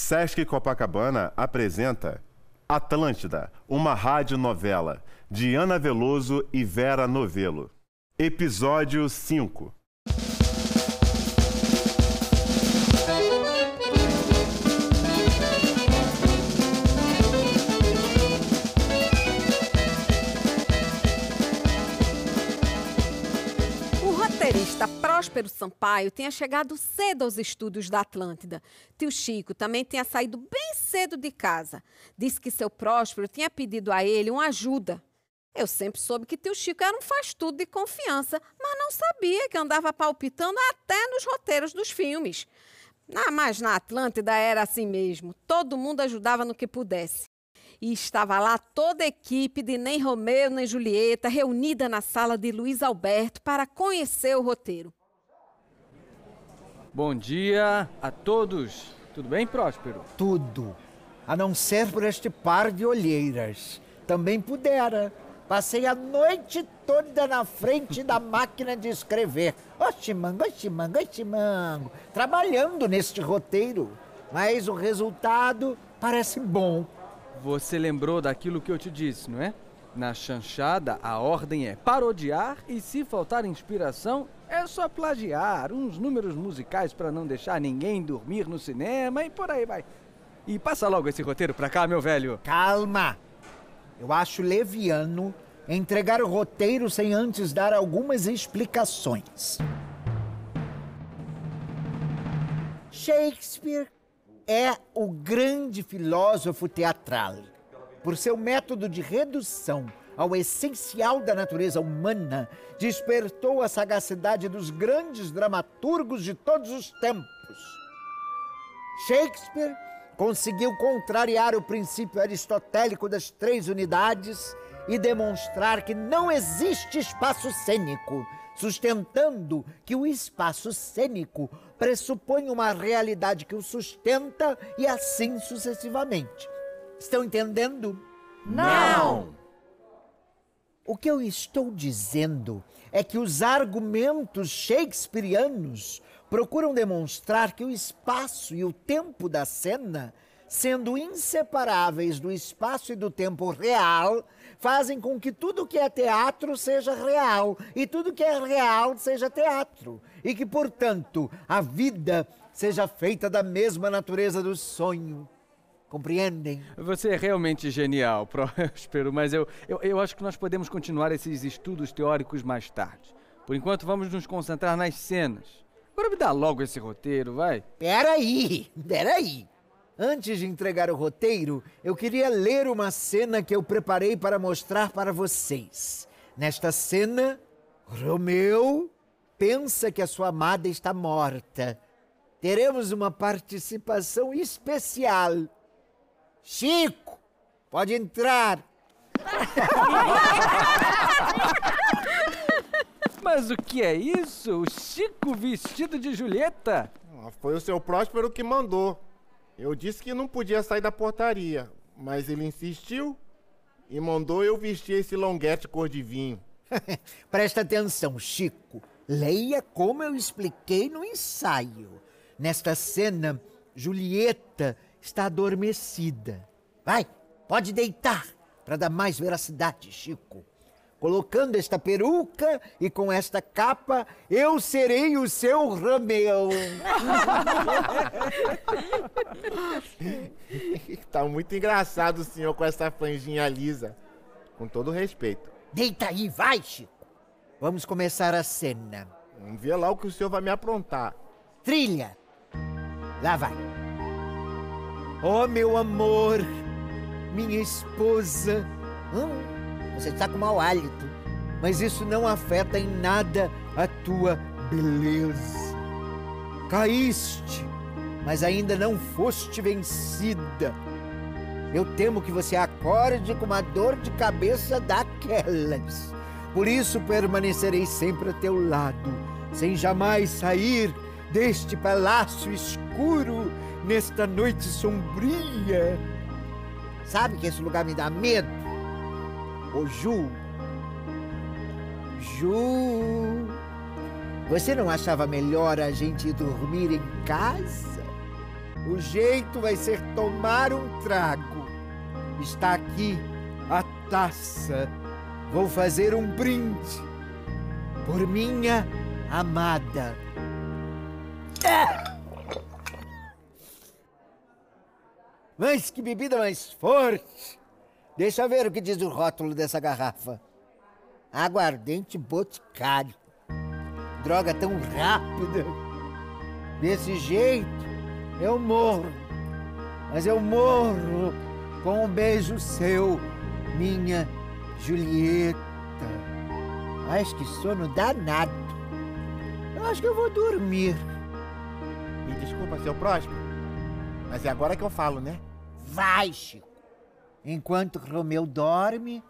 Sesc Copacabana apresenta Atlântida, uma radionovela de Ana Veloso e Vera Novelo. Episódio 5. Próspero Sampaio tinha chegado cedo aos estúdios da Atlântida. Tio Chico também tinha saído bem cedo de casa. Disse que seu Próspero tinha pedido a ele uma ajuda. Eu sempre soube que tio Chico era um faz-tudo de confiança, mas não sabia que andava palpitando até nos roteiros dos filmes. Ah, mas na Atlântida era assim mesmo. Todo mundo ajudava no que pudesse. E estava lá toda a equipe de Nem Romeu nem Julieta reunida na sala de Luiz Alberto para conhecer o roteiro. Bom dia a todos. Tudo bem, Próspero? Tudo, a não ser por este par de olheiras. Também pudera. Passei a noite toda na frente da máquina de escrever. Oxe, mango, oxe, mango, oxe, mango. Trabalhando neste roteiro. Mas o resultado parece bom. Você lembrou daquilo que eu te disse, não é? Na chanchada, a ordem é parodiar e, se faltar inspiração, é só plagiar uns números musicais para não deixar ninguém dormir no cinema e por aí vai. E passa logo esse roteiro pra cá, meu velho. Calma! Eu acho leviano entregar o roteiro sem antes dar algumas explicações. Shakespeare é o grande filósofo teatral. Por seu método de redução ao essencial da natureza humana, despertou a sagacidade dos grandes dramaturgos de todos os tempos. Shakespeare conseguiu contrariar o princípio aristotélico das três unidades e demonstrar que não existe espaço cênico, sustentando que o espaço cênico pressupõe uma realidade que o sustenta e assim sucessivamente. Estão entendendo? Não! O que eu estou dizendo é que os argumentos shakespearianos procuram demonstrar que o espaço e o tempo da cena, sendo inseparáveis do espaço e do tempo real, fazem com que tudo que é teatro seja real e tudo que é real seja teatro, e que, portanto, a vida seja feita da mesma natureza do sonho. Compreendem? Você é realmente genial, Próspero, mas eu, eu, eu acho que nós podemos continuar esses estudos teóricos mais tarde. Por enquanto, vamos nos concentrar nas cenas. Agora me dá logo esse roteiro, vai. Peraí, peraí. Antes de entregar o roteiro, eu queria ler uma cena que eu preparei para mostrar para vocês. Nesta cena, Romeu pensa que a sua amada está morta. Teremos uma participação especial. Chico, pode entrar. Mas o que é isso? O Chico vestido de Julieta? Ah, Foi o seu Próspero que mandou. Eu disse que não podia sair da portaria, mas ele insistiu e mandou eu vestir esse longuete cor de vinho. Presta atenção, Chico. Leia como eu expliquei no ensaio. Nesta cena, Julieta está adormecida. Vai, pode deitar para dar mais veracidade, Chico. Colocando esta peruca e com esta capa, eu serei o seu Romeu. tá muito engraçado o senhor com essa franjinha lisa. Com todo respeito. Deita aí, vai, Chico. Vamos começar a cena. Vamos ver lá o que o senhor vai me aprontar. Trilha. Lá vai. Oh, meu amor, minha esposa. Hum, você está com mau hálito, mas isso não afeta em nada a tua beleza. Caíste, mas ainda não foste vencida. Eu temo que você acorde com uma dor de cabeça daquelas. Por isso permanecerei sempre a teu lado, sem jamais sair deste palácio escuro nesta noite sombria. Sabe que esse lugar me dá medo? Ô Ju, Ju, você não achava melhor a gente ir dormir em casa? O jeito vai ser tomar um trago. Está aqui a taça. Vou fazer um brinde por minha amada. Ah! Mas que bebida mais forte! Deixa eu ver o que diz o rótulo dessa garrafa. Aguardente boticário. Droga tão rápida. Desse jeito, eu morro. Mas eu morro com um beijo seu, minha Julieta. Acho que sono danado. Eu acho que eu vou dormir. Me desculpa, seu próximo. Mas é agora que eu falo, né? Vai, Chico. Enquanto Romeu dorme,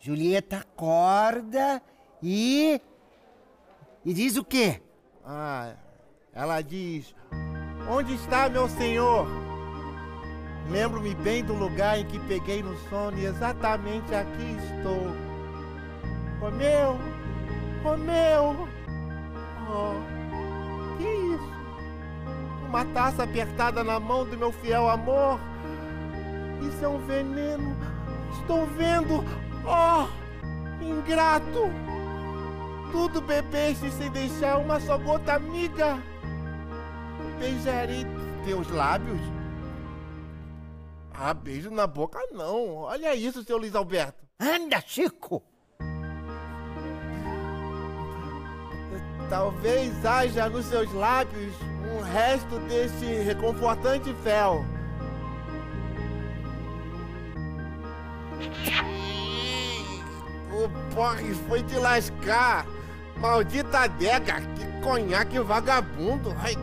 Julieta acorda e. E diz o quê? Ah, ela diz: Onde está meu senhor? Lembro-me bem do lugar em que peguei no sono e exatamente aqui estou. Romeu! Romeu! Oh, que isso? Uma taça apertada na mão do meu fiel amor? Isso é um veneno. Estou vendo. Oh, ingrato. Tudo bebeste sem deixar uma só gota amiga. Beijarei teus lábios? Ah, beijo na boca não. Olha isso, seu Luiz Alberto. Anda, Chico! Talvez haja nos seus lábios um resto desse reconfortante fel. O porre foi te lascar. Maldita adega, que conhaque vagabundo. Ai,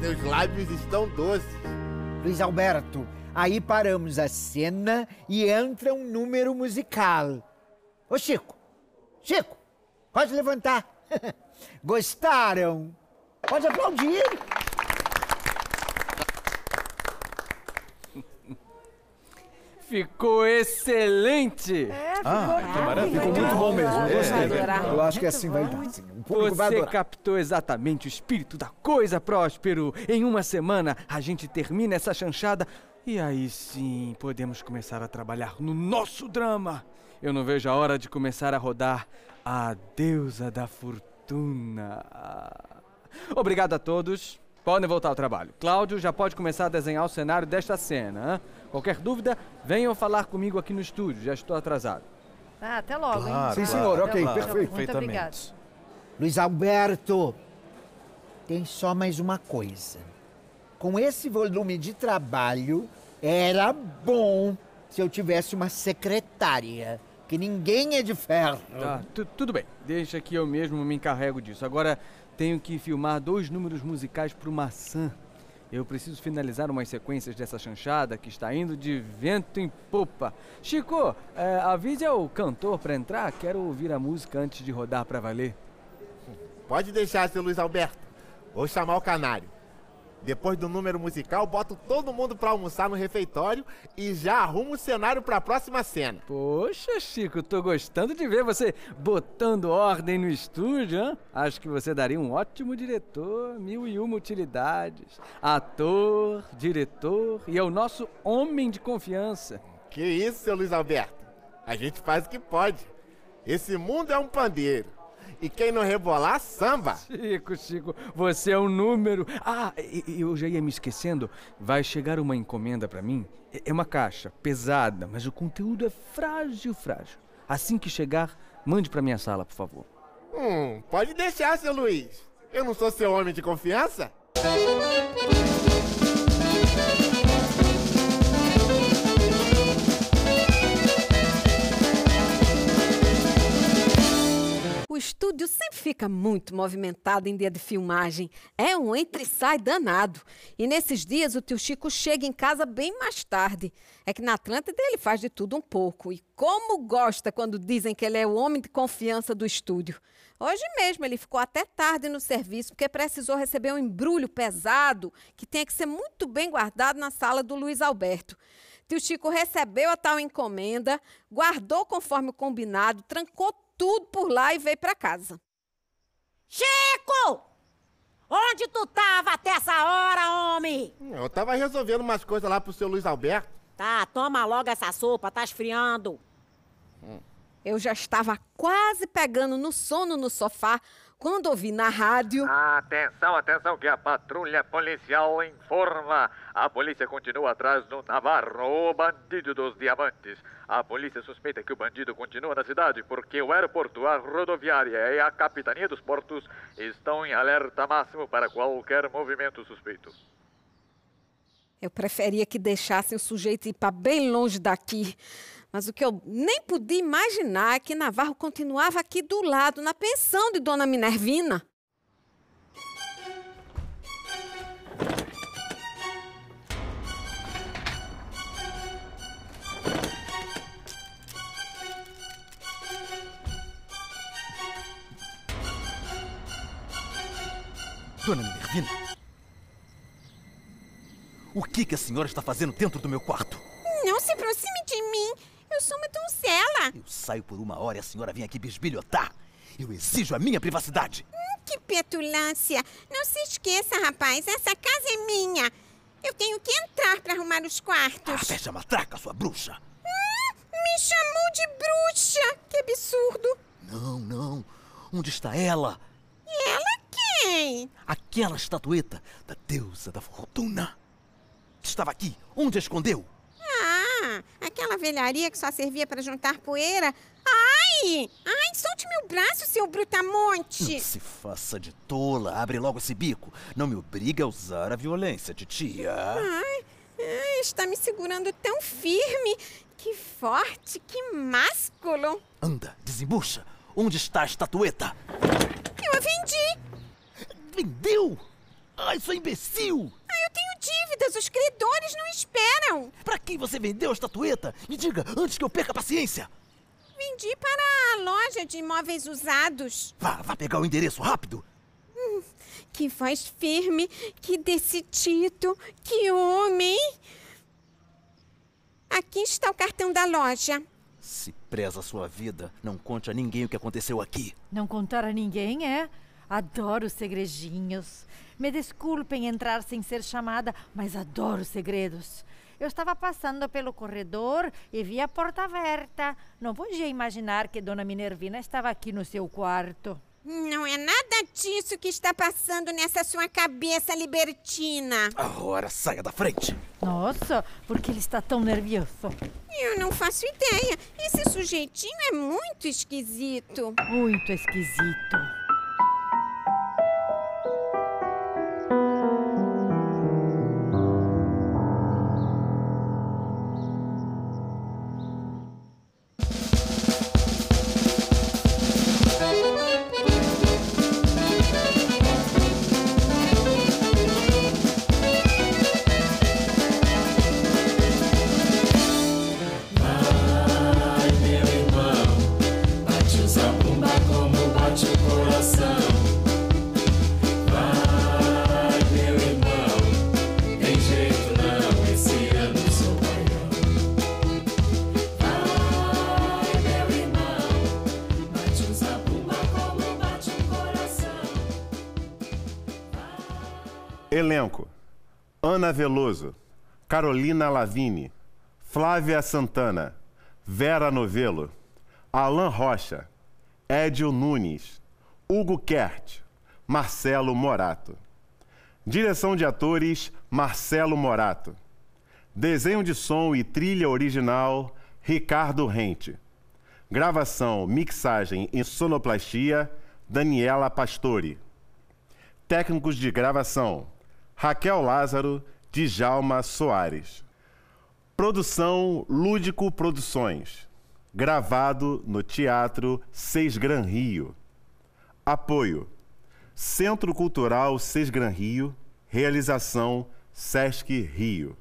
teus lábios estão doces. Luiz Alberto, aí paramos a cena e entra um número musical. Ô Chico, Chico, pode levantar. Gostaram? Pode aplaudir. Ficou excelente! Ah, que maravilha. Ficou muito bom mesmo. eu Gostei. Eu acho que assim vai dar. assim, O público vai Você adorar. captou exatamente o espírito da coisa, Próspero. Em uma semana a gente termina essa chanchada e aí sim podemos começar a trabalhar no nosso drama. Eu não vejo a hora de começar a rodar a deusa da fortuna. Obrigado a todos. Podem voltar ao trabalho. Cláudio já pode começar a desenhar o cenário desta cena. hã? Qualquer dúvida, venham falar comigo aqui no estúdio. Já estou atrasado. Ah, até logo, hein? Claro, Sim, claro, senhor, ok, claro, perfeito. Muito obrigado. Perfeitamente. Luiz Alberto, tem só mais uma coisa. Com esse volume de trabalho, era bom se eu tivesse uma secretária, que ninguém é de ferro. Tá, tu- tudo bem. Deixa que eu mesmo me encarrego disso. Agora tenho que filmar dois números musicais pro Maçã. Eu preciso finalizar umas sequências dessa chanchada que está indo de vento em popa. Chico, é, avise ao cantor para entrar. Quero ouvir a música antes de rodar para valer. Pode deixar, seu Luiz Alberto. Vou chamar o canário. Depois do número musical, boto todo mundo pra almoçar no refeitório e já arrumo o cenário pra próxima cena. Poxa, Chico, tô gostando de ver você botando ordem no estúdio, hã? Acho que você daria um ótimo diretor, mil e uma utilidades. Ator, diretor e é o nosso homem de confiança. Que isso, seu Luiz Alberto? A gente faz o que pode. Esse mundo é um pandeiro. E quem não rebolar, samba. Chico, Chico, você é um número. Ah, eu já ia me esquecendo. Vai chegar uma encomenda pra mim. É- É uma caixa pesada, mas o conteúdo é frágil, frágil. Assim que chegar, mande pra minha sala, por favor. Hum, pode deixar, seu Luiz. Eu não sou seu homem de confiança? O estúdio sempre fica muito movimentado em dia de filmagem. É um entre e sai danado. E nesses dias o tio Chico chega em casa bem mais tarde. É que na Atlântida ele faz de tudo um pouco. E como gosta quando dizem que ele é o homem de confiança do estúdio. Hoje mesmo ele ficou até tarde no serviço porque precisou receber um embrulho pesado que tinha que ser muito bem guardado na sala do Luiz Alberto. Tio Chico recebeu a tal encomenda, guardou conforme combinado, trancou tudo por lá e veio para casa. Chico! Onde tu tava até essa hora, homem? Eu tava resolvendo umas coisas lá pro seu Luiz Alberto. Tá, toma logo essa sopa, tá esfriando. Eu já estava quase pegando no sono no sofá quando ouvi na rádio. Atenção, atenção, que a patrulha policial informa. A polícia continua atrás do Navarro, o bandido dos diamantes. A polícia suspeita que o bandido continua na cidade porque o aeroporto, a rodoviária e a capitania dos portos estão em alerta máximo para qualquer movimento suspeito. Eu preferia que deixassem o sujeito ir para bem longe daqui. Mas o que eu nem podia imaginar é que Navarro continuava aqui do lado, na pensão de Dona Minervina. Dona Minervina? O que, que a senhora está fazendo dentro do meu quarto? Não se aproxime de mim. Eu sou uma donzela. Eu saio por uma hora e a senhora vem aqui bisbilhotar. Eu exijo a minha privacidade. Hum, que petulância. Não se esqueça, rapaz. Essa casa é minha. Eu tenho que entrar para arrumar os quartos. Ah, fecha a matraca, sua bruxa. Hum, me chamou de bruxa. Que absurdo. Não, não. Onde está ela? Ela quem? Aquela estatueta da deusa da fortuna. Estava aqui. Onde a escondeu? Aquela velharia que só servia para juntar poeira. Ai! Ai, solte meu braço, seu brutamonte! Não se faça de tola. Abre logo esse bico. Não me obrigue a usar a violência, titia. Ai, ai, está me segurando tão firme. Que forte, que másculo. Anda, desembucha. Onde está a estatueta? Eu a vendi. Vendeu? Ai, sua imbecil! Dívidas. Os credores não esperam. Pra quem você vendeu a estatueta? Me diga, antes que eu perca a paciência. Vendi para a loja de imóveis usados. Vá, vá pegar o endereço rápido. Hum, que voz firme, que decidido, que homem. Aqui está o cartão da loja. Se preza a sua vida, não conte a ninguém o que aconteceu aqui. Não contar a ninguém, é? Adoro segredinhos. Me desculpem entrar sem ser chamada, mas adoro segredos. Eu estava passando pelo corredor e vi a porta aberta. Não podia imaginar que Dona Minervina estava aqui no seu quarto. Não é nada disso que está passando nessa sua cabeça libertina. Agora saia da frente. Nossa, por que ele está tão nervioso? Eu não faço ideia. Esse sujeitinho é muito esquisito. Muito esquisito. Elenco: Ana Veloso, Carolina Lavini, Flávia Santana, Vera Novelo, Alan Rocha, Édio Nunes, Hugo Kert, Marcelo Morato. Direção de atores: Marcelo Morato. Desenho de som e trilha original: Ricardo Rente. Gravação, mixagem e sonoplastia: Daniela Pastore. Técnicos de gravação: Raquel Lázaro, Djalma Soares. Produção Lúdico Produções. Gravado no Teatro Seis Gran Rio. Apoio: Centro Cultural Seis Gran Rio. Realização Sesc Rio.